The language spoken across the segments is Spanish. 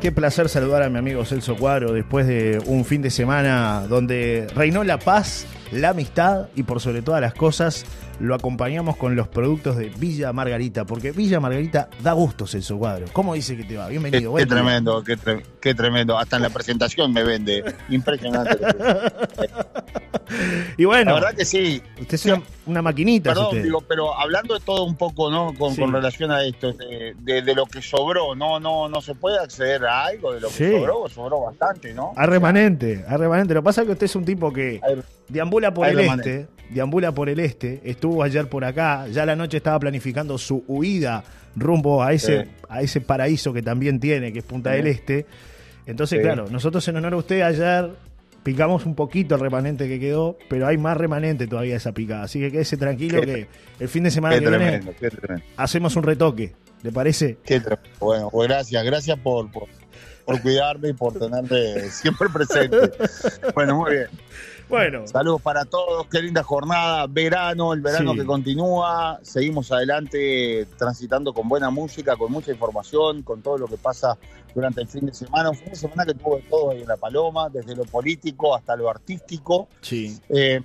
Qué placer saludar a mi amigo Celso Cuadro después de un fin de semana donde reinó la paz, la amistad y por sobre todas las cosas lo acompañamos con los productos de Villa Margarita, porque Villa Margarita da gusto, Celso Cuadro. ¿Cómo dice que te va? Bienvenido. Qué, tremendo, qué, tremendo. Hasta en la presentación me vende. Impresionante. y bueno. La verdad que sí. Usted es una, maquinita. Perdón, digo, pero hablando de todo un poco, ¿no? Con, relación a esto, de, lo que sobró, ¿no? No no se puede acceder a algo de lo que sobró, sobró bastante, ¿no? A remanente, a remanente. Lo que pasa es que usted es un tipo que deambula por el este, deambula por el este, estuvo ayer por acá, ya la noche estaba planificando su huida rumbo a ese, a ese paraíso que también tiene, que es Punta del Este. Entonces, claro, nosotros en honor a usted ayer picamos un poquito el remanente que quedó, pero hay más remanente todavía esa picada. Así que quédese tranquilo que el fin de semana que viene hacemos un retoque. ¿Le parece? bueno, pues gracias, gracias por, por, por cuidarme y por tenerme siempre presente. bueno, muy bien. Bueno. Saludos para todos, qué linda jornada, verano, el verano que continúa, seguimos adelante transitando con buena música, con mucha información, con todo lo que pasa durante el fin de semana, un fin de semana que tuvo de todo ahí en La Paloma, desde lo político hasta lo artístico. Sí. Eh,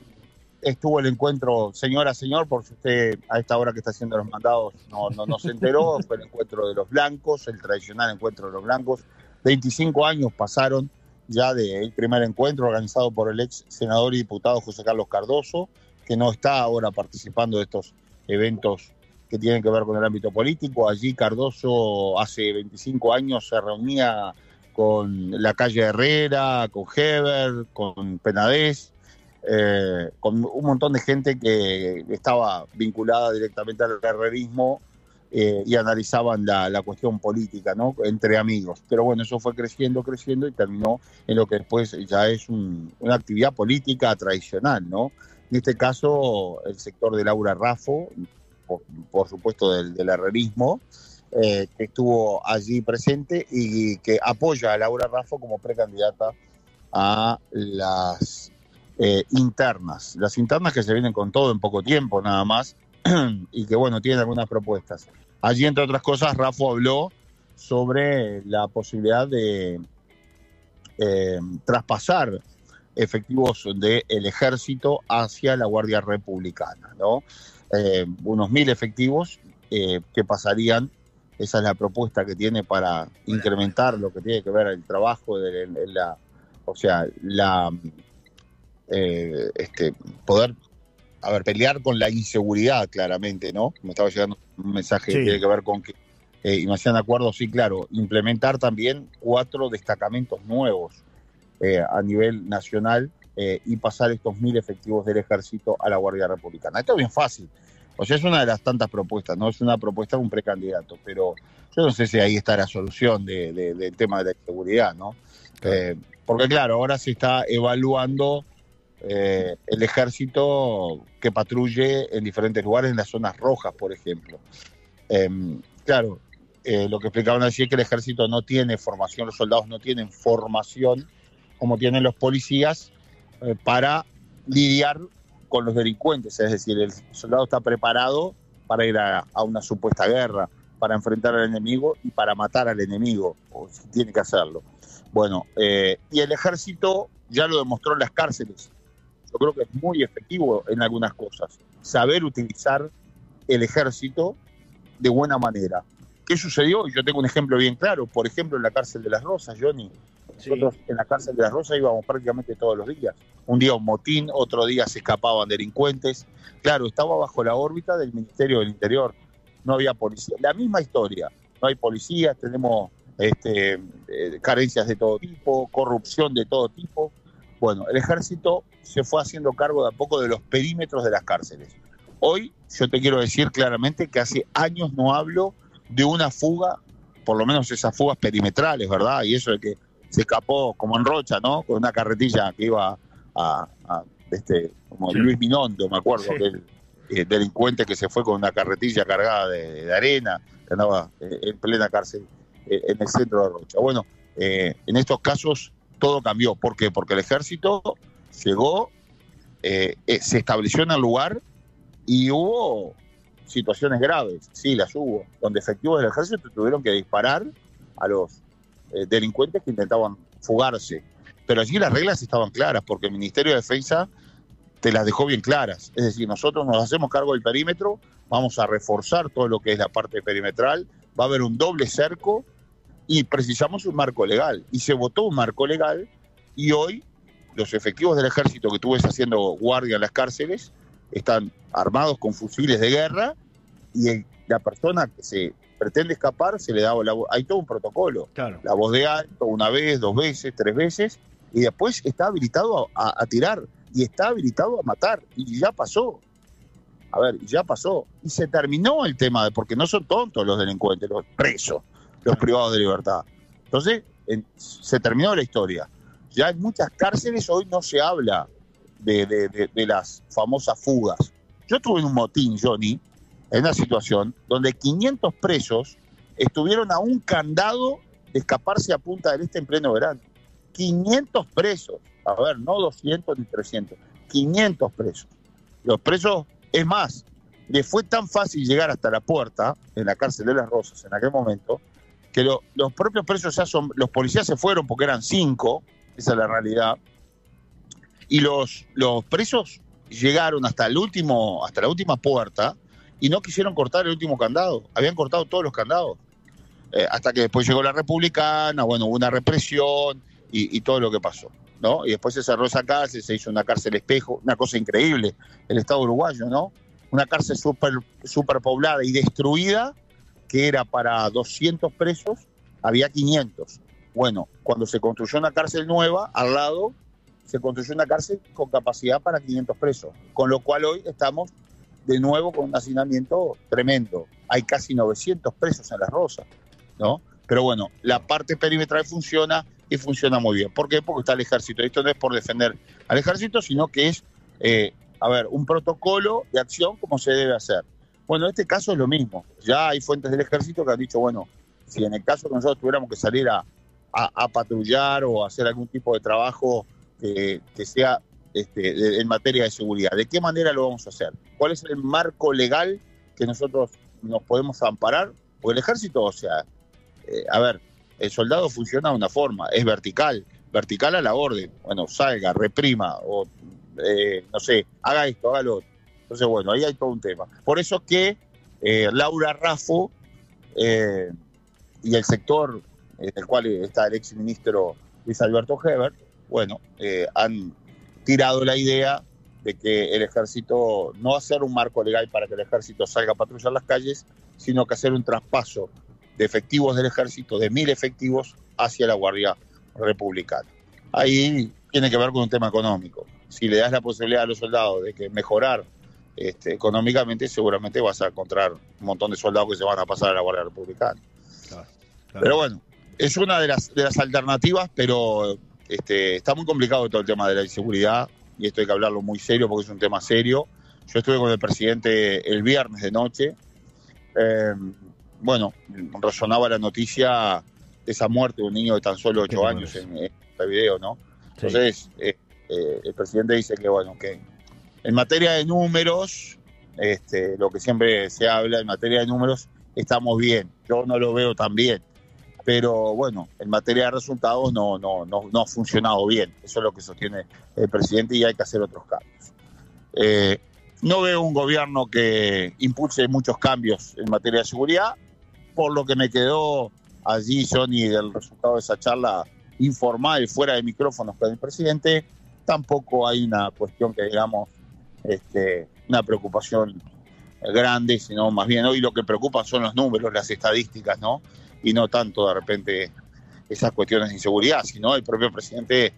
estuvo el encuentro señora, señor, por si usted a esta hora que está haciendo los mandados no, no, no se enteró, fue el encuentro de los blancos, el tradicional encuentro de los blancos. 25 años pasaron ya del primer encuentro organizado por el ex senador y diputado José Carlos Cardoso, que no está ahora participando de estos eventos que tienen que ver con el ámbito político. Allí Cardoso hace 25 años se reunía con la calle Herrera, con Heber, con Penadez, eh, con un montón de gente que estaba vinculada directamente al herrerismo eh, y analizaban la, cuestión política, ¿no? Entre amigos. Pero bueno, eso fue creciendo, creciendo y terminó en lo que después ya es una actividad política tradicional, ¿no? En este caso, el sector de Laura Raffo, por, supuesto del, herrerismo, eh, que estuvo allí presente y que apoya a Laura Raffo como precandidata a las eh, internas. Las internas que se vienen con todo en poco tiempo nada más y que bueno, tienen algunas propuestas. Allí, entre otras cosas, Rafa habló sobre la posibilidad de eh, traspasar efectivos del ejército hacia la Guardia Republicana, ¿no? Eh, unos mil efectivos eh, que pasarían, esa es la propuesta que tiene para incrementar lo que tiene que ver el trabajo de, la, o sea, la este, poder a ver, pelear con la inseguridad, claramente, ¿no? Me estaba llegando un mensaje que tiene que ver con que, eh, y me hacían acuerdo, sí, claro, implementar también cuatro destacamentos nuevos eh, a nivel nacional eh, y pasar estos mil efectivos del ejército a la Guardia Republicana. Esto es bien fácil. O sea, es una de las tantas propuestas, no es una propuesta de un precandidato, pero yo no sé si ahí está la solución del tema de la inseguridad, ¿no? porque claro, ahora se está evaluando eh, el ejército que patrulle en diferentes lugares, en las zonas rojas, por ejemplo. Em, claro, eh, lo que explicaban así es que el ejército no tiene formación, los soldados no tienen formación como tienen los policías eh, para lidiar con los delincuentes, es decir, el soldado está preparado para ir a, una supuesta guerra, para enfrentar al enemigo y para matar al enemigo, o si tiene que hacerlo. Bueno, y el ejército ya lo demostró en las cárceles yo creo que es muy efectivo en algunas cosas. Saber utilizar el ejército de buena manera. ¿Qué sucedió? Yo tengo un ejemplo bien claro. Por ejemplo, en la cárcel de las Rosas, Johnny. Nosotros en la cárcel de las Rosas íbamos prácticamente todos los días. Un día un motín, otro día se escapaban delincuentes. Claro, estaba bajo la órbita del Ministerio del Interior. No había policía. La misma historia. No hay policía, tenemos este, eh, carencias de todo tipo, corrupción de todo tipo. Bueno, el ejército se fue haciendo cargo de a poco de los perímetros de las cárceles. Hoy yo te quiero decir claramente que hace años no hablo de una fuga, por lo menos esas fugas perimetrales, ¿verdad? Y eso de que se escapó como en Rocha, ¿no? Con una carretilla que iba a, este, como Luis Minondo, me acuerdo, aquel eh, delincuente que se fue con una carretilla cargada de, arena, que andaba eh, en plena cárcel eh, en el centro de Rocha. Bueno, en estos casos todo cambió. ¿Por qué? Porque el ejército llegó, eh, eh, se estableció en el lugar y hubo situaciones graves, sí, las hubo, donde efectivos del ejército tuvieron que disparar a los eh, delincuentes que intentaban fugarse. Pero allí las reglas estaban claras, porque el Ministerio de Defensa te las dejó bien claras. Es decir, nosotros nos hacemos cargo del perímetro, vamos a reforzar todo lo que es la parte perimetral, va a haber un doble cerco y precisamos un marco legal. Y se votó un marco legal y hoy los efectivos del ejército que tú ves haciendo guardia en las cárceles están armados con fusiles de guerra y la persona que se pretende escapar se le da la Hay todo un protocolo. La voz de alto, una vez, dos veces, tres veces, y después está habilitado a, tirar y está habilitado a matar. Y ya pasó. A ver, ya pasó. Y se terminó el tema, de, porque no son tontos los delincuentes, los presos, los privados de libertad. Entonces, se terminó la historia. Ya en muchas cárceles hoy no se habla de, las famosas fugas. Yo tuve un motín, Johnny, en una situación donde 500 presos estuvieron a un candado de escaparse a Punta del Este en pleno verano. 500 presos, a ver, no 200 ni 300, 500 presos. Los presos, es más, le fue tan fácil llegar hasta la puerta en la cárcel de las Rosas en aquel momento, que los propios presos ya son, los policías se fueron porque eran cinco, esa es la realidad, y los, los presos llegaron hasta el último, hasta la última puerta y no quisieron cortar el último candado, habían cortado todos los candados. Eh, hasta que después llegó la republicana, bueno, hubo una represión y, todo lo que pasó. ¿no? Y después se cerró esa cárcel, se hizo una cárcel espejo, una cosa increíble, el Estado uruguayo, ¿no? Una cárcel súper super poblada y destruida, que era para 200 presos, había 500. Bueno, cuando se construyó una cárcel nueva, al lado se construyó una cárcel con capacidad para 500 presos, con lo cual hoy estamos de nuevo con un hacinamiento tremendo. Hay casi 900 presos en Las Rosas, ¿no? Pero bueno, la parte perimetral funciona y funciona muy bien. ¿Por qué? Porque está el ejército. Esto no es por defender al ejército, sino que es, eh, a ver, un protocolo de acción como se debe hacer. Bueno, en este caso es lo mismo. Ya hay fuentes del ejército que han dicho, bueno, si en el caso que nosotros tuviéramos que salir a, patrullar o hacer algún tipo de trabajo que, sea este, en materia de seguridad. ¿De qué manera lo vamos a hacer? ¿Cuál es el marco legal que nosotros nos podemos amparar? Porque el ejército, o sea, eh, a ver, el soldado funciona de una forma, es vertical, vertical a la orden. Bueno, salga, reprima, o eh, no sé, haga esto, haga lo otro. Entonces, bueno, ahí hay todo un tema. Por eso que eh, Laura Raffo y el sector en el cual está el ex ministro Luis Alberto Heber, bueno, han tirado la idea de que el ejército no hacer un marco legal para que el ejército salga a patrullar las calles, sino que hacer un traspaso de efectivos del ejército, de mil efectivos, hacia la Guardia Republicana. Ahí tiene que ver con un tema económico. Si le das la posibilidad a los soldados de que mejorar este, económicamente, seguramente vas a encontrar un montón de soldados que se van a pasar a la Guardia Republicana. Pero bueno, es una de las, de las alternativas, pero este, está muy complicado todo el tema de la inseguridad y esto hay que hablarlo muy serio porque es un tema serio. Yo estuve con el presidente el viernes de noche. Em, bueno, resonaba la noticia de esa muerte de un niño de tan solo 8 años en, este video, ¿no? Entonces, eh, eh, el presidente dice que, bueno, que en materia de números, este, lo que siempre se habla en materia de números, estamos bien. Yo no lo veo tan bien pero bueno, en materia de resultados no, no, no, no ha funcionado bien. Eso es lo que sostiene el presidente y hay que hacer otros cambios. Eh, no veo un gobierno que impulse muchos cambios en materia de seguridad, por lo que me quedó allí, Johnny, del resultado de esa charla informal, fuera de micrófonos con el presidente, tampoco hay una cuestión que digamos, este, una preocupación grande, sino más bien hoy lo que preocupa son los números, las estadísticas, ¿no? y no tanto de repente esas cuestiones de inseguridad, sino el propio presidente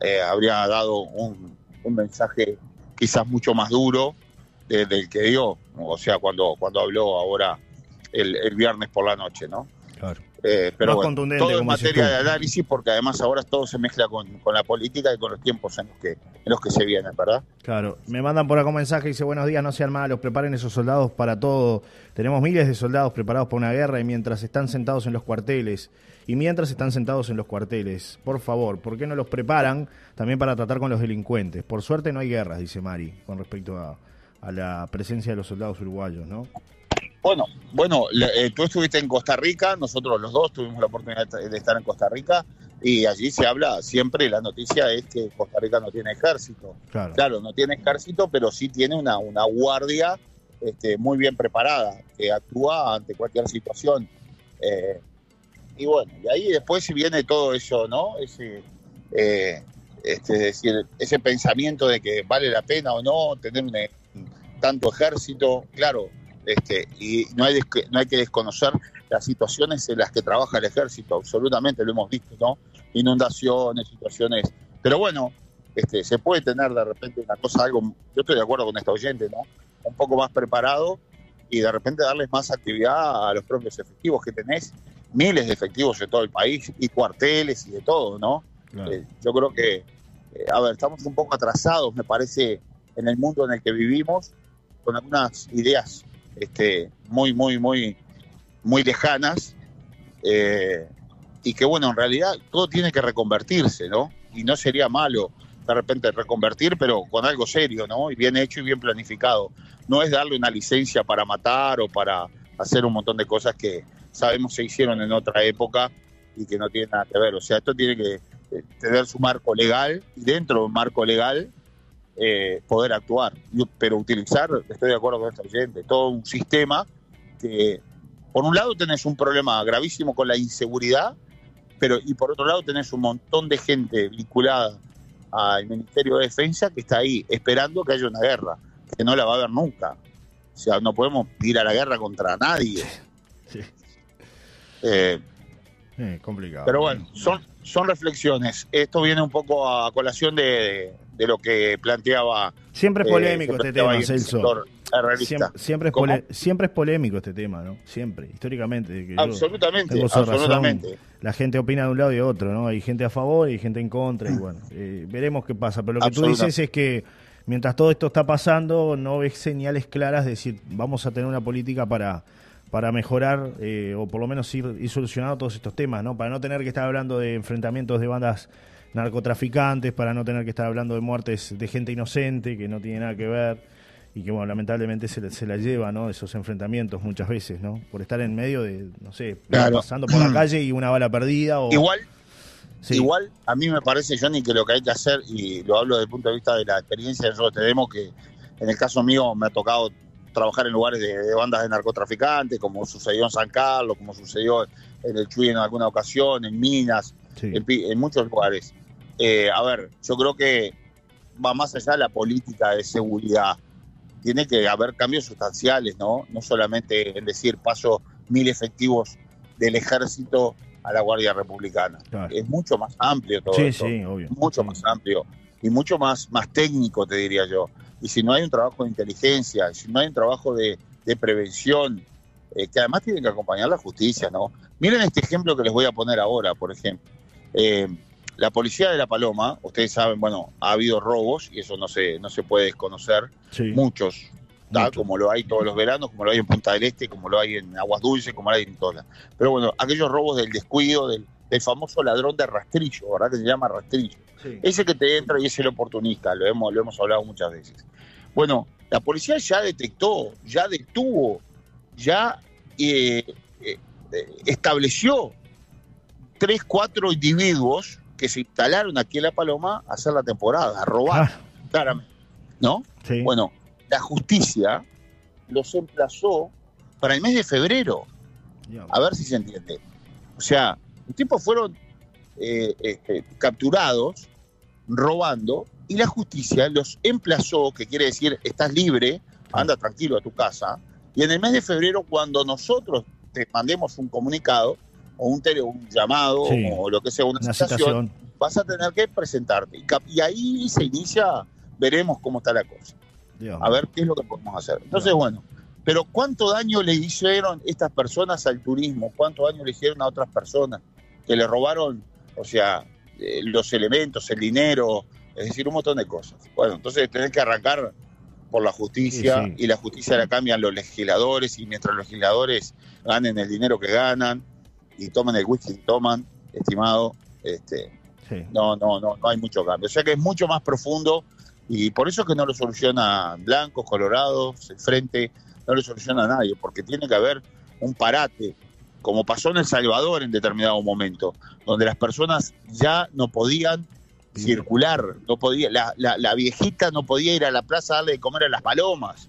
eh, habría dado un, mensaje quizás mucho más duro del que dio, o sea, cuando, cuando habló ahora el, el viernes por la noche, ¿no? Claro. Eh, pero bueno, todo en materia de análisis, porque además ahora todo se mezcla con, la política y con los tiempos en los que, los que se vienen, ¿verdad? Claro, me mandan por acá un mensaje, dice, buenos días, no sean malos, preparen esos soldados para todo. Tenemos miles de soldados preparados para una guerra y mientras están sentados en los cuarteles, y mientras están sentados en los cuarteles, por favor, ¿por qué no los preparan también para tratar con los delincuentes? Por suerte no hay guerras, dice Mari, con respecto a, a la presencia de los soldados uruguayos, ¿no? Bueno, bueno, eh, tú estuviste en Costa Rica, nosotros los dos tuvimos la oportunidad de estar en Costa Rica y allí se habla siempre, la noticia es que Costa Rica no tiene ejército. Claro, no tiene ejército, pero sí tiene una, una guardia este, muy bien preparada, que actúa ante cualquier situación. Eh, y bueno, y ahí después viene todo eso, ¿no? Ese, eh, este, decir, ese pensamiento de que vale la pena o no tener un, tanto ejército, claro, este, y no hay, no hay que desconocer las situaciones en las que trabaja el ejército, absolutamente lo hemos visto, ¿no? Inundaciones, situaciones, pero bueno, este, se puede tener de repente una cosa, algo, yo estoy de acuerdo con esta oyente, ¿no? Un poco más preparado y de repente darles más actividad a los propios efectivos que tenés miles de efectivos en todo el país y cuarteles y de todo, ¿no? Eh, yo creo que, eh, a ver, estamos un poco atrasados, me parece, en el mundo en el que vivimos, con algunas ideas este, muy, muy, muy, muy lejanas, eh, y que, bueno, en realidad todo tiene que reconvertirse, ¿no? Y no sería malo de repente reconvertir, pero con algo serio, ¿no? Y bien hecho y bien planificado. No es darle una licencia para matar o para hacer un montón de cosas que, sabemos se hicieron en otra época y que no tiene nada que ver. O sea, esto tiene que eh, tener su marco legal y dentro del marco legal eh, poder actuar. Pero utilizar, estoy de acuerdo con esta oyente, todo un sistema que, por un lado, tenés un problema gravísimo con la inseguridad, pero y por otro lado, tenés un montón de gente vinculada al Ministerio de Defensa que está ahí esperando que haya una guerra, que no la va a haber nunca. O sea, no podemos ir a la guerra contra nadie. Sí. Eh, eh, complicado. Pero bueno, son, son reflexiones. Esto viene un poco a colación de, lo que planteaba. Siempre es polémico este tema, Celso. Siempre, es siempre es polémico este tema, ¿no? Siempre, históricamente. absolutamente, absolutamente. La gente opina de un lado y de otro, ¿no? Hay gente a favor y gente en contra, y bueno, eh, veremos qué pasa. Pero lo que tú dices es que mientras todo esto está pasando, no ves señales claras de decir, vamos a tener una política para para mejorar eh, o por lo menos ir, ir, solucionando todos estos temas, ¿no? Para no tener que estar hablando de enfrentamientos de bandas narcotraficantes, para no tener que estar hablando de muertes de gente inocente que no tiene nada que ver y que, bueno, lamentablemente se, se la lleva, ¿no? Esos enfrentamientos muchas veces, ¿no? Por estar en medio de, no sé, pasando por la calle y una bala perdida o... Igual, Igual, a mí me parece, Johnny, que lo que hay que hacer, y lo hablo desde el punto de vista de la experiencia nosotros tenemos, que en el caso mío me ha tocado trabajar en lugares de, bandas de narcotraficantes, como sucedió en San Carlos, como sucedió en el Chuy en alguna ocasión, en Minas, en, muchos lugares. Eh, a ver, yo creo que va más allá de la política de seguridad. Tiene que haber cambios sustanciales, ¿no? No solamente en decir paso mil efectivos del ejército a la Guardia Republicana. Es mucho más amplio todo eso. Mucho más amplio y mucho más, más técnico, te diría yo y si no hay un trabajo de inteligencia, si no hay un trabajo de, prevención, eh, que además tiene que acompañar la justicia, ¿no? Miren este ejemplo que les voy a poner ahora, por ejemplo. Eh, la policía de La Paloma, ustedes saben, bueno, ha habido robos y eso no se, no se puede desconocer, muchos, como lo hay todos los veranos, como lo hay en Punta del Este, como lo hay en Aguas Dulces, como lo hay en todas. Pero bueno, aquellos robos del descuido, del, del famoso ladrón de rastrillo, ¿verdad? Que se llama rastrillo. Ese que te entra y es el oportunista, lo hemos, lo hemos hablado muchas veces. Bueno, la policía ya detectó, ya detuvo, ya eh, eh, estableció tres, cuatro individuos que se instalaron aquí en La Paloma a hacer la temporada, a robar, ah. claramente. ¿No? Bueno, la justicia los emplazó para el mes de febrero. A ver si se entiende. O sea, los tipos fueron eh, este, capturados robando y la justicia los emplazó, que quiere decir, estás libre, anda tranquilo a tu casa, y en el mes de febrero, cuando nosotros te mandemos un comunicado o un, un llamado o lo que sea, una, una vas a tener que presentarte. Y, ahí se inicia, veremos cómo está la cosa. A ver qué es lo que podemos hacer. Entonces, bueno, pero ¿cuánto daño le hicieron estas personas al turismo? ¿Cuánto daño le hicieron a otras personas que le robaron, o sea, eh, los elementos, el dinero, es decir, un montón de cosas. Bueno, entonces tenés que arrancar por la justicia y la justicia la cambian los legisladores y mientras los legisladores ganen el dinero que ganan y tomen el whisky que toman, estimado, este, no, no, no, no hay mucho cambio. O sea que es mucho más profundo y por eso es que no lo soluciona blancos, colorados, el frente. no le soluciona nadie, porque tiene que haber un parate, como pasó en El Salvador en determinado momento, donde las personas ya no podían circular, no podía, la, la, viejita no podía ir a la plaza a darle de comer a las palomas,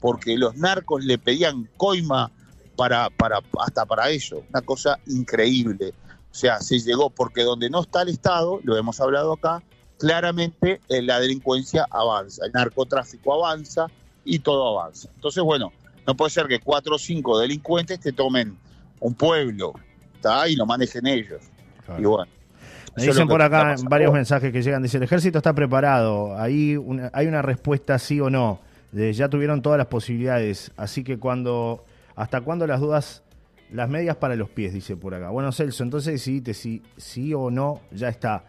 porque los narcos le pedían coima para, para, hasta para eso, una cosa increíble. O sea, se llegó porque donde no está el Estado, lo hemos hablado acá, claramente eh, la delincuencia avanza, el narcotráfico avanza y todo avanza. Entonces, bueno, no puede ser que cuatro o cinco delincuentes te tomen un pueblo ¿está? y lo manejen ellos. Y bueno. Me dicen por acá varios mensajes que llegan. Dice, el ejército está preparado. Ahí hay una respuesta sí o no. ya tuvieron todas las posibilidades. Así que cuando... ¿Hasta cuándo las dudas? Las medias para los pies, dice por acá. Bueno, Celso, entonces sí, te, sí, o no, ya está.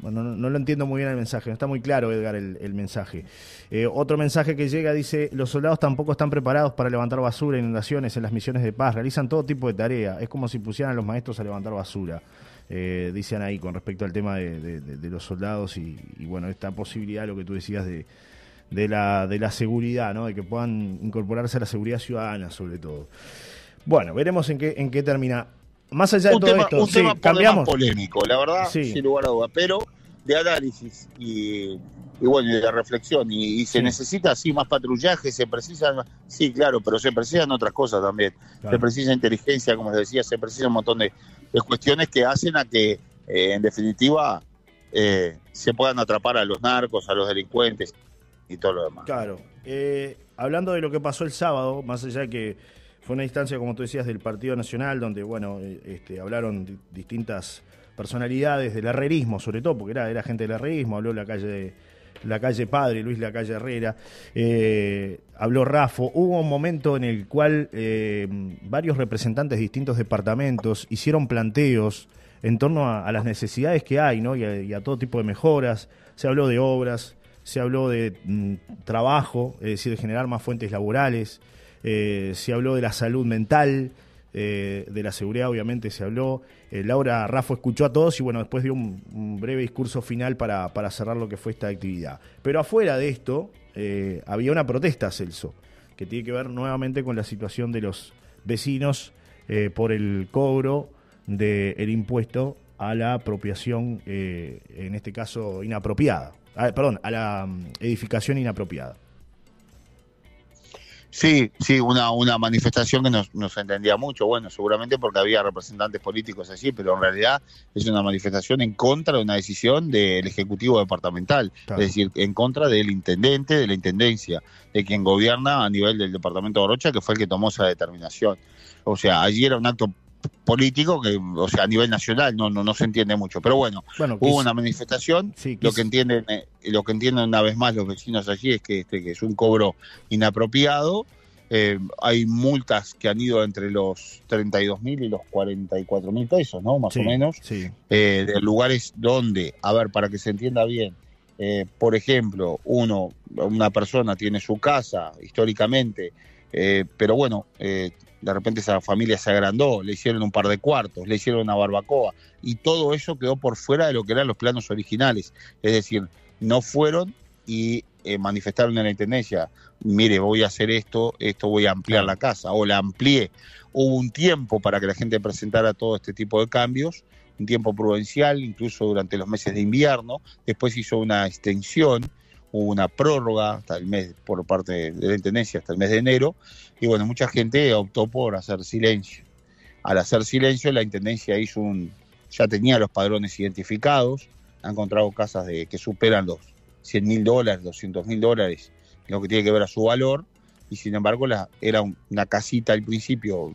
Bueno, no, lo entiendo muy bien el mensaje, no está muy claro, Edgar, el, mensaje. Eh, otro mensaje que llega dice, los soldados tampoco están preparados para levantar basura, inundaciones, en las misiones de paz, realizan todo tipo de tarea, es como si pusieran a los maestros a levantar basura. Eh, dicen ahí con respecto al tema de, los soldados y, bueno, esta posibilidad, lo que tú decías de, de, la, de la seguridad, ¿no? de que puedan incorporarse a la seguridad ciudadana sobre todo. Bueno, veremos en qué, en qué termina. Más allá de todo esto, un tema cambiamos. polémico, la verdad, sin lugar a duda, pero de análisis y, bueno, de reflexión. Y, se necesita así más patrullaje, se precisan, sí, claro, pero se precisan otras cosas también. Se precisa inteligencia, como les decía, se precisa un montón de, cuestiones que hacen a que, eh, en definitiva, eh, se puedan atrapar a los narcos, a los delincuentes y todo lo demás. Claro. Eh, hablando de lo que pasó el sábado, más allá que fue una instancia, como tú decías, del Partido Nacional, donde, bueno, eh, este, hablaron distintas personalidades del herrerismo, sobre todo, porque era, era gente del herrerismo, habló la calle la calle Padre, Luis la calle Herrera, eh, habló Rafo. Hubo un momento en el cual eh, varios representantes de distintos departamentos hicieron planteos en torno a, las necesidades que hay ¿no? y, a, todo tipo de mejoras. Se habló de obras, se habló de mm, trabajo, es decir, de generar más fuentes laborales. Eh, se habló de la salud mental, eh, de la seguridad obviamente se habló. Eh, Laura Raffo escuchó a todos y bueno, después dio un, breve discurso final para, cerrar lo que fue esta actividad. Pero afuera de esto había una protesta, Celso, que tiene que ver nuevamente con la situación de los vecinos por el cobro del impuesto a la apropiación, en este caso inapropiada. Perdón, a la mm, edificación inapropiada. Sí, sí, una, una manifestación que nos, nos entendía mucho, bueno, seguramente porque había representantes políticos allí, pero en realidad es una manifestación en contra de una decisión del Ejecutivo Departamental, es decir, en contra del intendente, de la intendencia, de quien gobierna a nivel del Departamento de Orocha, que fue el que tomó esa determinación. O sea, allí era un acto político que, o sea, a nivel nacional no no, no se entiende mucho. Pero bueno, hubo una manifestación. lo que entienden, eh, lo que entienden una vez más los vecinos allí es que este que es un cobro inapropiado. Eh, hay multas que han ido entre los 32 mil y los 44 mil pesos, ¿no? Más o menos. Eh, de lugares donde, a ver, para que se entienda bien, por ejemplo, uno, una persona tiene su casa históricamente, pero bueno, de repente esa familia se agrandó, le hicieron un par de cuartos, le hicieron una barbacoa y todo eso quedó por fuera de lo que eran los planos originales. Es decir, no fueron y eh, manifestaron en la intendencia, mire, voy a hacer esto, esto voy a ampliar la casa, o la amplié. Hubo un tiempo para que la gente presentara todo este tipo de cambios, un tiempo prudencial, incluso durante los meses de invierno, después hizo una extensión, hubo una prórroga hasta el mes por parte de la intendencia hasta el mes de enero y bueno mucha gente optó por hacer silencio. Al hacer silencio la intendencia hizo un ya tenía los padrones identificados ha encontrado casas de que superan los 100 mil dólares 200 mil dólares lo que tiene que ver a su valor y sin embargo la, era una casita al principio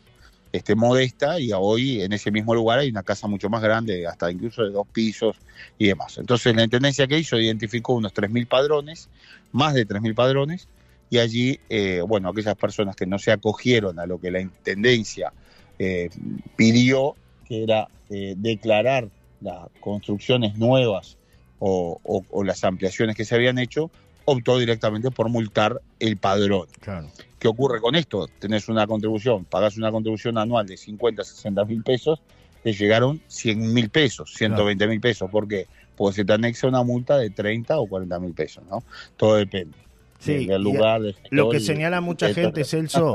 este, modesta y hoy en ese mismo lugar hay una casa mucho más grande, hasta incluso de dos pisos y demás. Entonces la Intendencia que hizo identificó unos 3.000 padrones, más de 3.000 padrones, y allí, eh, bueno, aquellas personas que no se acogieron a lo que la Intendencia eh, pidió, que era eh, declarar las construcciones nuevas o, o, las ampliaciones que se habían hecho, optó directamente por multar el padrón. Claro. ¿Qué ocurre con esto? Tenés una contribución, pagás una contribución anual de 50, 60 mil pesos, te llegaron 100 mil pesos, 120 mil pesos. ¿Por qué? Porque se te anexa una multa de 30 o 40 mil pesos, ¿no? Todo depende. Sí, lugar. lo que señala mucha gente, Celso,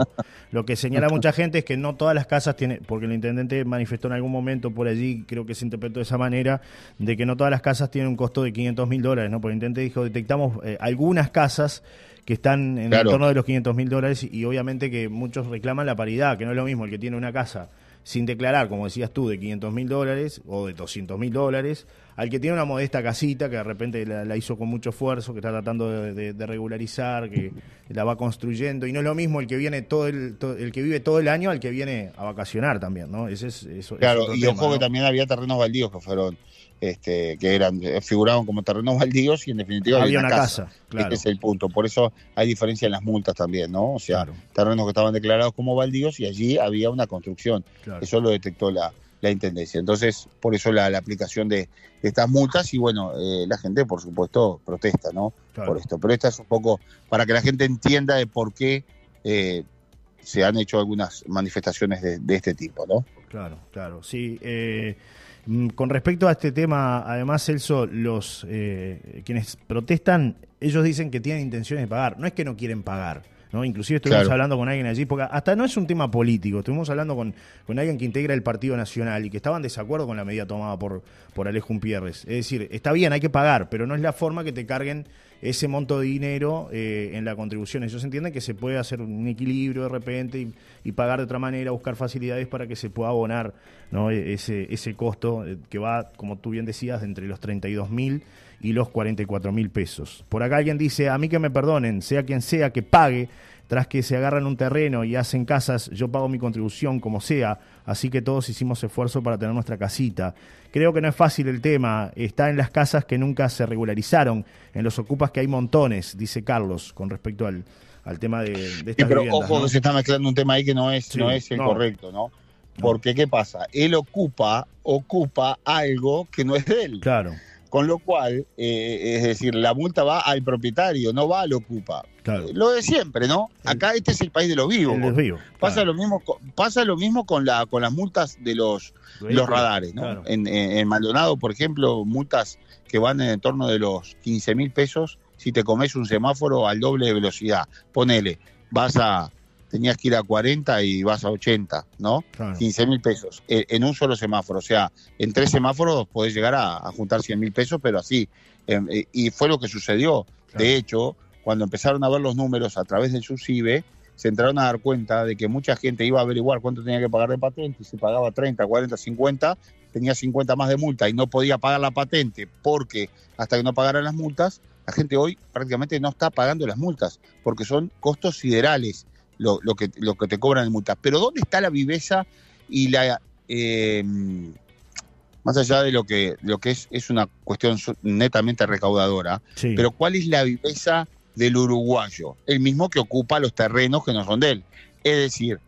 lo que señala mucha gente es que no todas las casas tienen, porque el intendente manifestó en algún momento por allí, creo que se interpretó de esa manera, de que no todas las casas tienen un costo de 500 mil dólares, ¿no? Porque el intendente dijo, detectamos eh, algunas casas que están en el torno de los 500 mil dólares y obviamente que muchos reclaman la paridad, que no es lo mismo el que tiene una casa sin declarar, como decías tú, de 500 mil dólares o de 200 mil dólares, al que tiene una modesta casita que de repente la, hizo con mucho esfuerzo, que está tratando de, regularizar, que la va construyendo, y no es lo mismo el que viene todo el, el que vive todo el año al que viene a vacacionar también, ¿no? Ese es, eso, claro, y ojo que también había terrenos baldíos que fueron este, que eran eh, figuraban como terrenos baldíos y en definitiva había, una, casa. Ese es el punto. Por eso hay diferencia en las multas también, ¿no? O sea, terrenos que estaban declarados como baldíos y allí había una construcción. Eso lo detectó la, la intendencia. Entonces, por eso la, aplicación de, estas multas y bueno, eh, la gente, por supuesto, protesta, ¿no? Por esto. Pero esta es un poco para que la gente entienda de por qué eh, se han hecho algunas manifestaciones de, de, este tipo, ¿no? Claro, claro. Sí. Eh, Mm, con respecto a este tema, además, Celso, los eh, quienes protestan, ellos dicen que tienen intenciones de pagar. No es que no quieren pagar. ¿No? Inclusive estuvimos hablando con alguien allí, porque hasta no es un tema político, estuvimos hablando con, con alguien que integra el Partido Nacional y que estaban en desacuerdo con la medida tomada por, por Alejo Pierres. Es decir, está bien, hay que pagar, pero no es la forma que te carguen ese monto de dinero eh, en la contribución. Ellos entienden que se puede hacer un equilibrio de repente y, pagar de otra manera, buscar facilidades para que se pueda abonar ¿no? E, ese, ese costo eh, que va, como tú bien decías, entre los 32 mil y los 44 mil pesos. Por acá alguien dice, a mí que me perdonen, sea quien sea que pague, tras que se agarran un terreno y hacen casas, yo pago mi contribución como sea, así que todos hicimos esfuerzo para tener nuestra casita. Creo que no es fácil el tema, está en las casas que nunca se regularizaron, en los ocupas que hay montones, dice Carlos, con respecto al, al tema de, de estas pero ojo que se está mezclando un tema ahí que no es, no es el correcto, ¿no? Porque, ¿qué pasa? Él ocupa, ocupa algo que no es de él. Claro. Con lo cual, eh, es decir, la multa va al propietario, no va al ocupa. Lo de siempre, ¿no? Acá este es el país de los vivos. pasa lo mismo, pasa lo mismo con la con las multas de los, los radares, ¿no? En, Maldonado, por ejemplo, multas que van en torno de los 15 mil pesos si te comes un semáforo al doble de velocidad. Ponele, vas a tenías que ir a 40 y vas a 80, ¿no? 15 mil pesos eh, en un solo semáforo. O sea, en tres semáforos podés llegar a, juntar 100 mil pesos, pero así. Em, eh, y fue lo que sucedió. De hecho, cuando empezaron a ver los números a través del SUSIBE, se entraron a dar cuenta de que mucha gente iba a averiguar cuánto tenía que pagar de patente y se pagaba 30, 40, 50, tenía 50 más de multa y no podía pagar la patente porque hasta que no pagaran las multas, la gente hoy prácticamente no está pagando las multas porque son costos siderales lo, que, lo que te cobran en multas. Pero ¿dónde está la viveza y la... Eh, más allá de lo que, lo que es, es una cuestión netamente recaudadora, pero ¿cuál es la viveza del uruguayo? El mismo que ocupa los terrenos que no son de él. Es decir,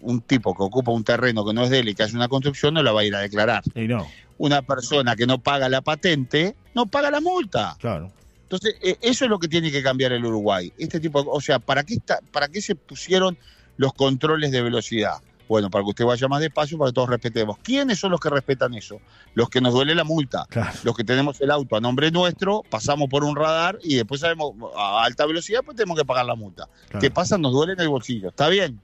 un tipo que ocupa un terreno que no es de él y que hace una construcción no la va a ir a declarar. Y no. Una persona que no paga la patente no paga la multa. Claro. Entonces, eh, eso es lo que tiene que cambiar el Uruguay. Este tipo, o sea, ¿para qué, está, ¿para qué se pusieron los controles de velocidad? Bueno, para que usted vaya más despacio, para que todos respetemos. ¿Quiénes son los que respetan eso? Los que nos duele la multa. Los que tenemos el auto a nombre nuestro, pasamos por un radar y después sabemos a alta velocidad, pues tenemos que pagar la multa. ¿Qué pasa? Nos duele en el bolsillo. Está bien,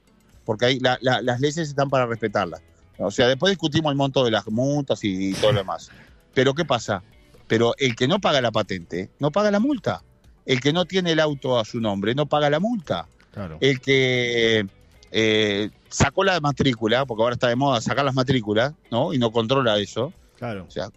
porque ahí las leyes están para respetarlas. O sea, después discutimos el monto de las multas y todo lo demás. Pero ¿qué pasa? Pero el que no paga la patente, no paga la multa. El que no tiene el auto a su nombre, no paga la multa. El que eh, sacó la matrícula, porque ahora está de moda sacar las matrículas, ¿no? Y no controla eso. Claro. O sea,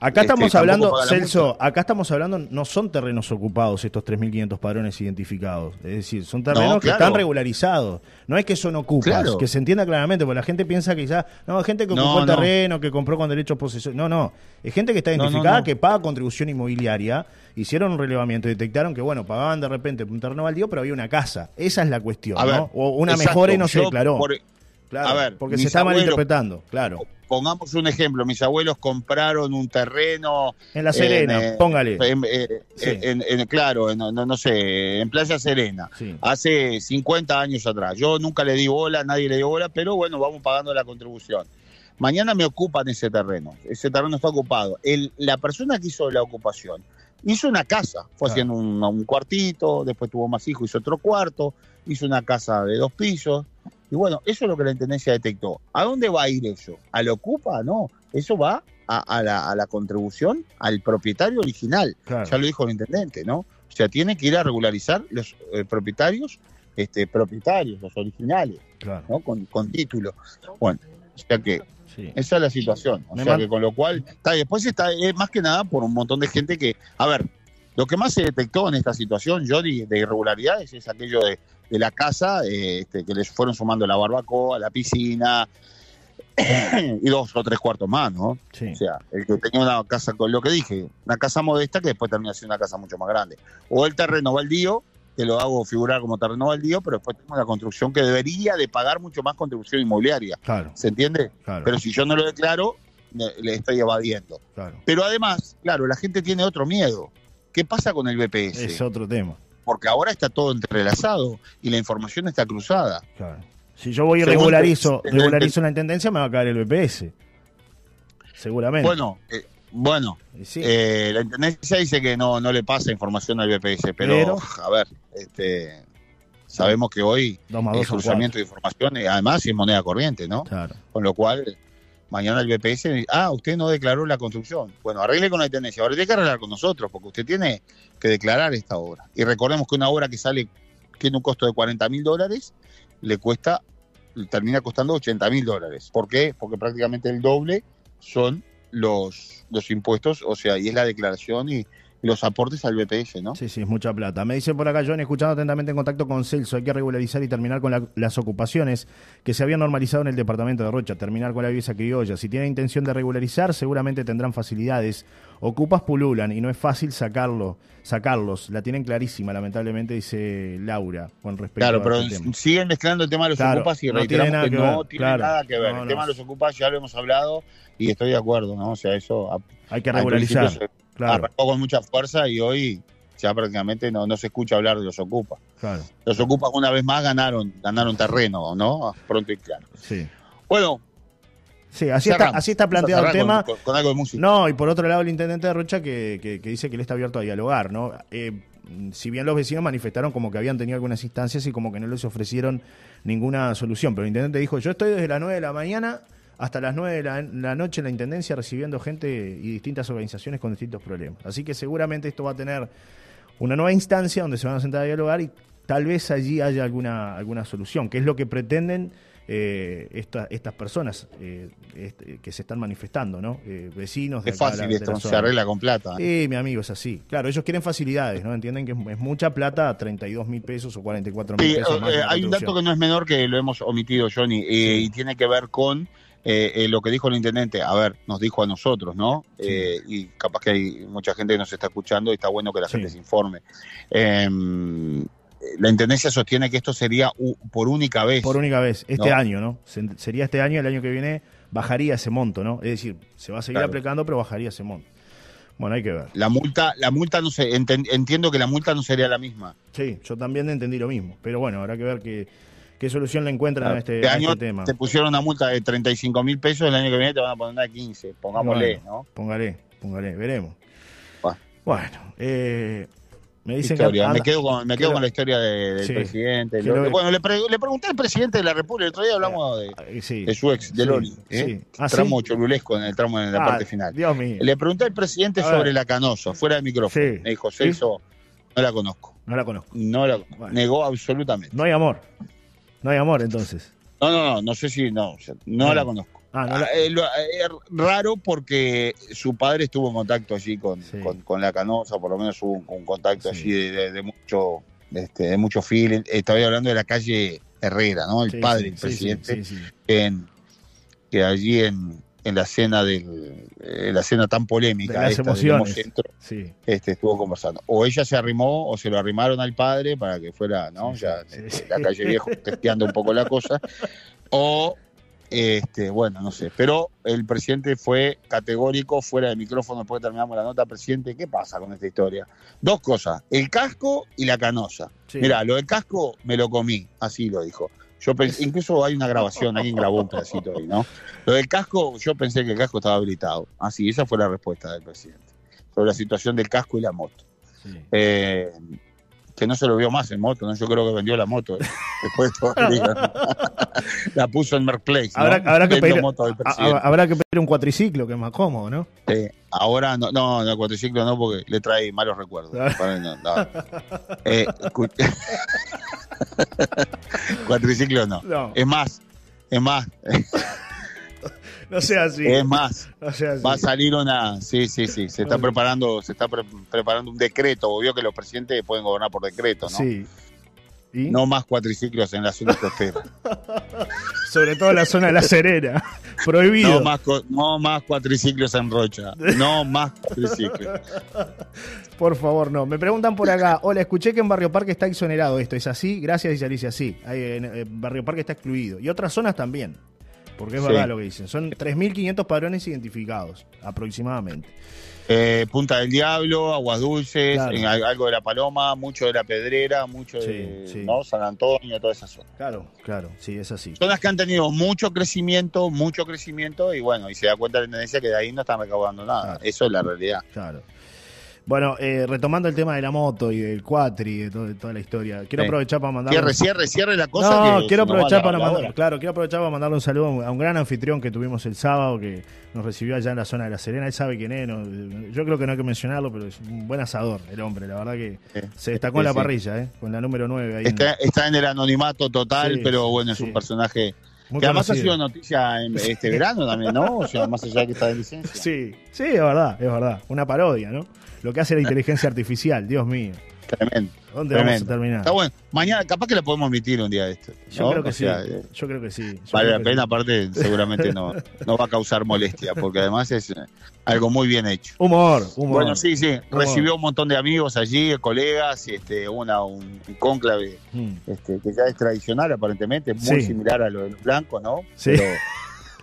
Acá este, estamos hablando, Celso, acá estamos hablando, no son terrenos ocupados estos 3.500 padrones identificados. Es decir, son terrenos que están regularizados. No es que son ocupas, que se entienda claramente, porque la gente piensa que ya, no, gente que ocupó el terreno, que compró con derecho a posesión. No, no. Es gente que está identificada, que paga contribución inmobiliaria. Hicieron un relevamiento, detectaron que, bueno, pagaban de repente un terreno baldío, pero había una casa. Esa es la cuestión, ¿no? o una mejora y no se declaró. Claro, a ver, porque se está malinterpretando, claro. Pongamos un ejemplo, mis abuelos compraron un terreno... En La Serena, eh, póngale. En, claro, no, no, sé, en Playa Serena, hace 50 años atrás. Yo nunca le di bola, nadie le dio bola, pero bueno, vamos pagando la contribución. Mañana me ocupan ese terreno, ese terreno está ocupado. El, la persona que hizo la ocupación hizo una casa, fue haciendo un, cuartito, después tuvo más hijos, hizo otro cuarto, hizo una casa de dos pisos. Y bueno, eso es lo que la Intendencia detectó. ¿A dónde va a ir eso? ¿A lo ocupa? No, eso va a, la, contribución al propietario original. Ya lo dijo el intendente, ¿no? O sea, tiene que ir a regularizar los eh, propietarios, este, propietarios, los originales, ¿no? Con, con título. Bueno, o sea que esa es la situación. O sea que con lo cual, está, después está es más que nada por un montón de gente que, a ver, lo que más se detectó en esta situación, Jody, de irregularidades es aquello de, la casa, eh, este, que les fueron sumando la barbacoa, la piscina y dos o tres cuartos más, ¿no? O sea, el que tenía una casa, con lo que dije, una casa modesta que después termina siendo una casa mucho más grande. O el terreno baldío que lo hago figurar como terreno baldío, pero después tengo la construcción que debería de pagar mucho más contribución inmobiliaria. Claro. ¿Se entiende? Pero si yo no lo declaro, le estoy evadiendo. Claro. Pero además, claro, la gente tiene otro miedo. ¿Qué pasa con el BPS? Es otro tema. Porque ahora está todo entrelazado y la información está cruzada. Claro. Si yo voy y regularizo, regularizo la intendencia, me va a caer el BPS. Seguramente. Bueno, eh, bueno, eh, la Intendencia dice que no, no le pasa información al BPS, pero, a ver, este, sabemos que hoy el cruzamiento de información, eh, además es moneda corriente, ¿no? Claro. Con lo cual, mañana el BPS, ah, usted no declaró la construcción. Bueno, arregle con la Intendencia, ahora tiene que arreglar con nosotros, porque usted tiene que declarar esta obra. Y recordemos que una obra que sale, tiene un costo de 40 mil dólares, le cuesta, termina costando 80 mil dólares. ¿Por qué? Porque prácticamente el doble son los, los impuestos, o sea, y es la declaración y, los aportes al BPS, ¿no? Sí, sí, es mucha plata. Me dice por acá, John, escuchando atentamente en contacto con Celso, hay que regularizar y terminar con las ocupaciones que se habían normalizado en el departamento de Rocha, terminar con la visa criolla. Si tiene intención de regularizar, seguramente tendrán facilidades. Ocupas pululan y no es fácil sacarlo, sacarlos. La tienen clarísima, lamentablemente, dice Laura, con respecto claro, pero este siguen mezclando el tema de los ocupas y reiteramos que, no tiene nada que ver. el tema de los ocupas ya lo hemos hablado y estoy de acuerdo, ¿no? O sea, eso... Hay que regularizar. Arrancó con mucha fuerza y hoy ya prácticamente no, no se escucha hablar de los ocupas. Los ocupas una vez más ganaron, ganaron terreno, ¿no? Pronto y claro. Sí. Bueno. Sí, así está, así está planteado el tema. Con, algo de música. No, y por otro lado el intendente de Rocha que, que, dice que él está abierto a dialogar, ¿no? Eh, si bien los vecinos manifestaron como que habían tenido algunas instancias y como que no les ofrecieron ninguna solución, pero el intendente dijo, yo estoy desde las 9 de la mañana hasta las 9 de la, noche en la Intendencia recibiendo gente y distintas organizaciones con distintos problemas. Así que seguramente esto va a tener una nueva instancia donde se van a sentar a dialogar y tal vez allí haya alguna, alguna solución, que es lo que pretenden eh, estas personas eh, este, que se están manifestando, ¿no? Eh, vecinos de Es fácil esto, se arregla con plata. Sí, mi amigo, es así. Claro, ellos quieren facilidades, ¿no? Entienden que es, mucha plata, 32 mil pesos o 44 mil pesos. hay un dato que no es menor que lo hemos omitido, Johnny, y tiene que ver con eh, eh, lo que dijo el intendente, a ver, nos dijo a nosotros, ¿no? Eh, y capaz que hay mucha gente que nos está escuchando y está bueno que la gente se informe. La intendencia sostiene que esto sería por única vez. Por única vez, este año, ¿no? sería este año, el año que viene bajaría ese monto, ¿no? Es decir, se va a seguir aplicando, pero bajaría ese monto. Bueno, hay que ver. La multa, la multa no sé, entiendo que la multa no sería la misma. Sí, yo también entendí lo mismo, pero bueno, habrá que ver ¿Qué solución le encuentran a, este, este, este, tema? Te pusieron una multa de 35 mil pesos, el año que viene te van a poner una de 15, pongámosle, ¿no? Póngale, póngale, veremos. Bueno, eh, me dicen que. me quedo con, me quedo con la historia del presidente. bueno, le, pregunté al presidente de la República, el otro día hablamos de, ah, de su ex, de Loli. ¿eh? Ah, tramo cholulesco en el tramo en la ah, parte final. Dios mío. Le pregunté al presidente sobre la canosa, fuera de micrófono. Me dijo, Celso, no la conozco. No la conozco. No la negó absolutamente. No hay amor. No hay amor entonces. No, no, no, no sé si no, no, la conozco. Ah, no eh, Es raro porque su padre estuvo en contacto allí con, con, la canosa, por lo menos hubo un, contacto allí de, mucho este, de mucho feeling. Estaba hablando de la calle Herrera, ¿no? El padre, el presidente, en, que allí en, en la cena del la cena tan polémica de las emociones. este estuvo conversando. O ella se arrimó o se lo arrimaron al padre para que fuera no ya este, la calle viejo testeando un poco la cosa. O este bueno no sé pero el presidente fue categórico fuera de micrófono después terminamos la nota presidente qué pasa con esta historia dos cosas el casco y la canosa mira lo del casco me lo comí así lo dijo yo incluso hay una grabación, alguien grabó un pedacito ahí, ¿no? Lo del casco, yo pensé que el casco estaba habilitado. Así, esa fue la respuesta del presidente. sobre la situación del casco y la moto. Eh, que no se lo vio más en moto, ¿no? Yo creo que vendió la moto eh, después de todo el día. la puso en Merkplace. Habrá, habrá, que pedir, habrá, que pedir, un cuatriciclo, que es más cómodo, ¿no? Sí, ahora no, no, no, cuatriciclo no, porque le trae malos recuerdos. eh, cuatriciclo no. no. Es más, es más. no sea así. Es más, va a salir una. Sí, sí, sí. Se está preparando, se está preparando un decreto. Vio que los presidentes pueden gobernar por decreto, ¿no? Sí. No más cuatriciclos en la zona costera. Sobre todo en la zona de la Serena. Prohibido. No más, no más cuatriciclos en Rocha. No más cuatriciclos. Por favor, no. Me preguntan por acá. Hola, escuché que en Barrio Parque está exonerado esto. ¿Es así? Gracias, dice Alicia. Sí. En Barrio Parque está excluido. Y otras zonas también porque es verdad lo que dicen. Son 3.500 padrones identificados, aproximadamente. Eh, Punta del Diablo, Aguas Dulces, algo de la Paloma, mucho de la Pedrera, mucho de ¿no? San Antonio, toda esa zona. Claro, claro, sí, es así. Zonas que han tenido mucho crecimiento, mucho crecimiento, y bueno, y se da cuenta la tendencia que de ahí no están recaudando nada. Eso es la realidad. Claro. Bueno, eh, retomando el tema de la moto y del cuatri, de, de toda la historia, quiero aprovechar para mandar. Cierre, cierre, cierre la cosa. No, quiero aprovechar para mandar, claro, quiero aprovechar para mandarle un saludo a un gran anfitrión que tuvimos el sábado que nos recibió allá en la zona de La Serena. Él sabe quién es, yo creo que no hay que mencionarlo, pero es un buen asador el hombre, la verdad que se destacó en la parrilla, eh, con la número 9 ahí. Está en, está en el anonimato total, pero bueno, es un personaje que además ha sido noticia en este verano también, ¿no? O sea, más allá de que está de licencia. Sí, sí, es verdad, es verdad. Una parodia, ¿no? Lo que hace la inteligencia artificial, Dios mío. Tremendo. ¿Dónde vamos a terminar? Está bueno. Mañana, capaz que la podemos emitir un día de esto. Yo creo que sí. Eh, yo creo que sí. vale la pena, aparte, seguramente no, no va a causar molestia, porque además es eh, algo muy bien hecho. Humor, humor. Bueno, sí, sí. Recibió un montón de amigos allí, colegas, este, una, un, cónclave hmm. este, que ya es tradicional, aparentemente, muy similar a lo de los blancos, ¿no? Sí.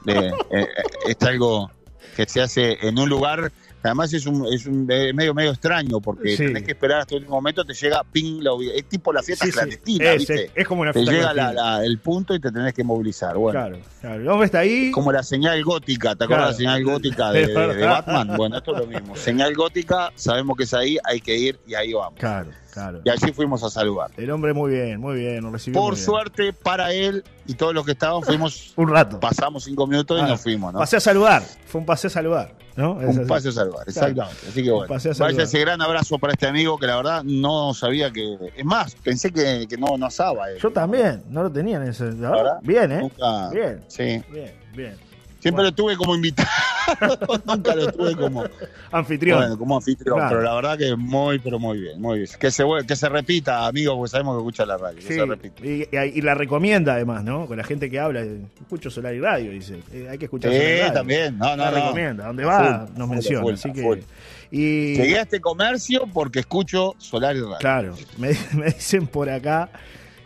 Pero eh, es algo que se hace en un lugar Además es un, es un medio medio extraño porque tenés que esperar hasta el último momento, te llega ping, la, es tipo la fiesta clandestina, ¿viste? Es, como una fiesta Te llega el punto y te tenés que movilizar. Bueno, claro, claro. El hombre está ahí. Como la señal gótica, ¿te acuerdas la señal gótica de, de, Batman? Bueno, esto es lo mismo. Señal gótica, sabemos que es ahí, hay que ir y ahí vamos. Claro. Claro. Y allí fuimos a saludar. El hombre muy bien, muy bien, nos recibió. Por suerte para él y todos los que estaban, fuimos. un rato. Pasamos cinco minutos y ah, nos fuimos, ¿no? Pasé a saludar, fue un paseo a saludar. ¿no? un paseo a saludar, exactamente. Así que bueno, vaya ese gran abrazo para este amigo que la verdad no sabía que. Es más, pensé que, que no, no asaba. Yo también, no lo tenía en ese. Bien, ¿eh? Bien. Sí. Bien, bien. Siempre lo tuve como invitado, nunca lo tuve como anfitrión. Bueno, como anfitrión, pero la verdad que muy, pero muy bien, muy bien. Que se, que se repita, amigos, porque sabemos que escucha la radio. que se repita. Y, la recomienda además, ¿no? Con la gente que habla, escucho Solar y Radio, dice, eh, hay que escuchar Sí, también, no, no, la recomienda, donde va nos menciona, así que... Y... Llegué a este comercio porque escucho Solar y Radio. Claro, me, me dicen por acá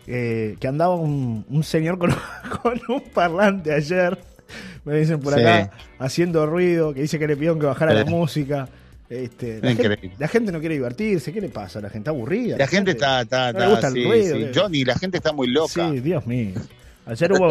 eh, que andaba un, un señor con, con un parlante ayer me dicen por acá, haciendo ruido, que dice que le pidieron que bajara la música. Este, la, gente, no quiere divertirse, ¿qué le pasa? La gente está aburrida. La, gente, está, está, está sí, ruido, Johnny, la gente está muy loca. Sí, Dios mío. Ayer hubo,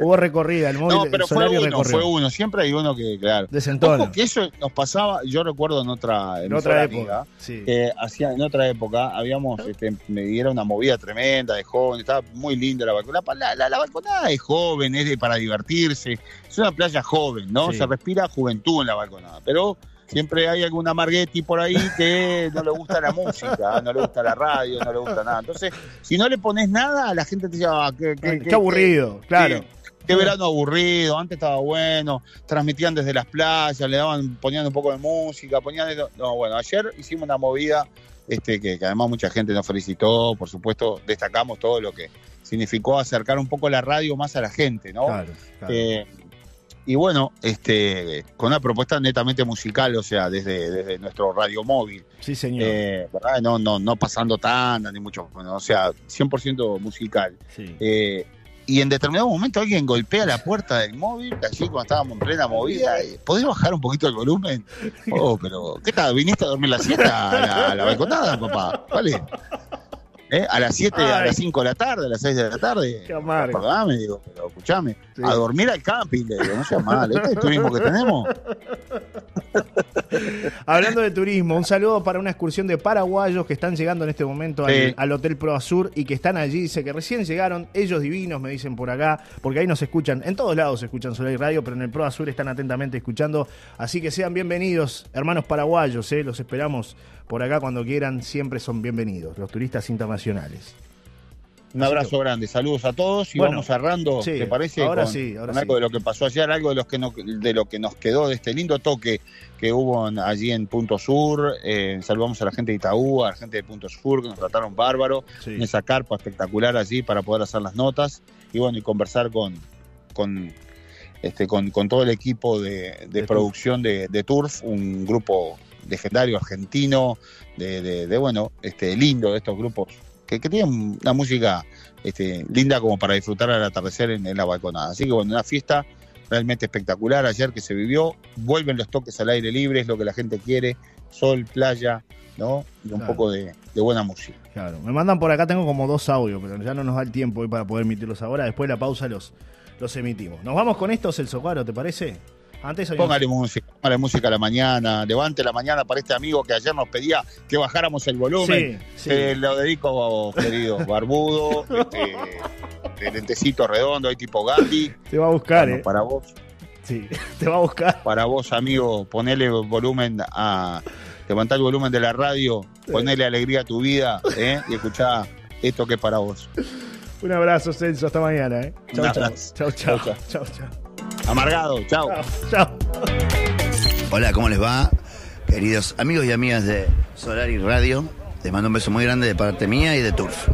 hubo recorrida, el móvil. No, pero fue uno, fue uno. Siempre hay uno que, claro. Desentona. que eso nos pasaba, yo recuerdo en otra, en otra época. Sí. hacía, en otra época habíamos, este, me dieron una movida tremenda de joven, estaba muy linda la balconada. La, la, la, balconada es joven, es de, para divertirse. Es una playa joven, ¿no? Se respira juventud en la balconada. Pero siempre hay alguna Marghetti por ahí que no le gusta la música, no le gusta la radio, no le gusta nada. Entonces, si no le pones nada, la gente te dice, ah, qué, aburrido, claro. Qué, verano aburrido, antes estaba bueno, transmitían desde las playas, le daban, ponían un poco de música, ponían... No, bueno, ayer hicimos una movida este, que, además mucha gente nos felicitó, por supuesto, destacamos todo lo que significó acercar un poco la radio más a la gente, ¿no? Claro, claro. Eh, y bueno, este, con una propuesta netamente musical, o sea, desde, desde nuestro radio móvil. Sí, señor. Eh, no, no, no pasando tanta, ni mucho, bueno, o sea, 100% musical. Sí. Eh, y en determinado momento alguien golpea la puerta del móvil, allí cuando estábamos en plena movida, ¿podés bajar un poquito el volumen? Oh, pero, ¿qué tal? ¿Viniste a dormir la siesta a la, a la balconada, papá? ¿Vale? ¿Eh? A las 7, a las 5 de la tarde, a las 6 de la tarde. Qué amargo. Perdóname, digo, pero escuchame. A dormir al camping, le digo, no sea mal, este es el turismo que tenemos. Hablando de turismo, un saludo para una excursión de paraguayos que están llegando en este momento al, Hotel Pro Azur y que están allí. Dice que recién llegaron, ellos divinos, me dicen por acá, porque ahí nos escuchan, en todos lados se escuchan Soleil Radio, pero en el Pro Azur están atentamente escuchando. Así que sean bienvenidos, hermanos paraguayos, ¿eh? los esperamos por acá cuando quieran, siempre son bienvenidos, los turistas internacionales. Un abrazo grande, saludos a todos y vamos cerrando, ¿te parece? Ahora sí, ahora algo de lo que pasó ayer, algo de, los que de lo que nos quedó de este lindo toque que hubo allí en Punto Sur. Eh, saludamos a la gente de Itaú, a la gente de Punto Sur, que nos trataron bárbaro, en esa carpa espectacular allí para poder hacer las notas y bueno, y conversar con, con, este, con, todo el equipo de, producción de, de Turf, un grupo legendario argentino, de, de, bueno, este, lindo de estos grupos que, tienen una música este, linda como para disfrutar al atardecer en, la balconada. Así que bueno, una fiesta realmente espectacular ayer que se vivió. Vuelven los toques al aire libre, es lo que la gente quiere. Sol, playa, ¿no? Y un poco de, buena música. Claro, me mandan por acá, tengo como dos audios, pero ya no nos da el tiempo hoy para poder emitirlos ahora. Después de la pausa los, los emitimos. Nos vamos con esto, Celso Caro, ¿te parece? Póngale música, póngale música a la mañana, levante la mañana para este amigo que ayer nos pedía que bajáramos el volumen. Sí, lo dedico, querido, barbudo, este, de lentecito redondo, hay tipo Gandhi. Te va a buscar, eh. Para vos. Sí, te va a buscar. Para vos, amigo, ponele volumen a. Levantá el volumen de la radio, ponele alegría a tu vida, ¿eh? Y escuchá esto que es para vos. Un abrazo, Celso, hasta mañana, ¿eh? Chau, chau. Chau, chau. Chau, chau. Amargado, chao. Chao. Hola, ¿cómo les va? Queridos amigos y amigas de Solar y Radio, les mando un beso muy grande de parte mía y de Turf.